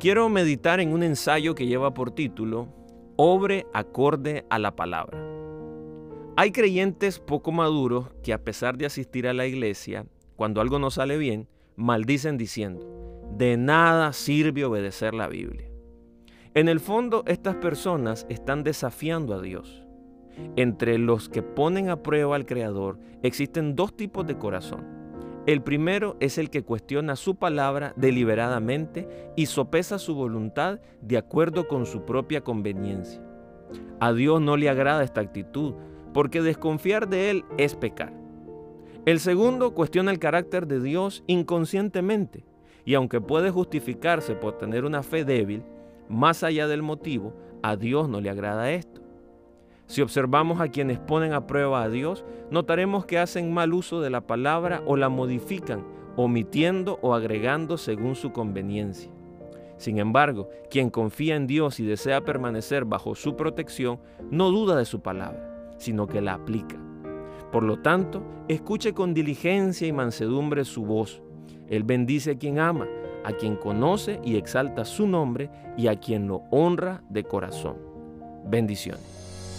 Quiero meditar en un ensayo que lleva por título Obre acorde a la palabra. Hay creyentes poco maduros que a pesar de asistir a la iglesia, cuando algo no sale bien, maldicen diciendo, de nada sirve obedecer la Biblia. En el fondo, estas personas están desafiando a Dios. Entre los que ponen a prueba al Creador existen dos tipos de corazón. El primero es el que cuestiona su palabra deliberadamente y sopesa su voluntad de acuerdo con su propia conveniencia. A Dios no le agrada esta actitud, porque desconfiar de Él es pecar. El segundo cuestiona el carácter de Dios inconscientemente, y aunque puede justificarse por tener una fe débil, más allá del motivo, a Dios no le agrada esto. Si observamos a quienes ponen a prueba a Dios, notaremos que hacen mal uso de la palabra o la modifican, omitiendo o agregando según su conveniencia. Sin embargo, quien confía en Dios y desea permanecer bajo su protección, no duda de su palabra, sino que la aplica. Por lo tanto, escuche con diligencia y mansedumbre su voz. Él bendice a quien ama, a quien conoce y exalta su nombre y a quien lo honra de corazón. Bendiciones.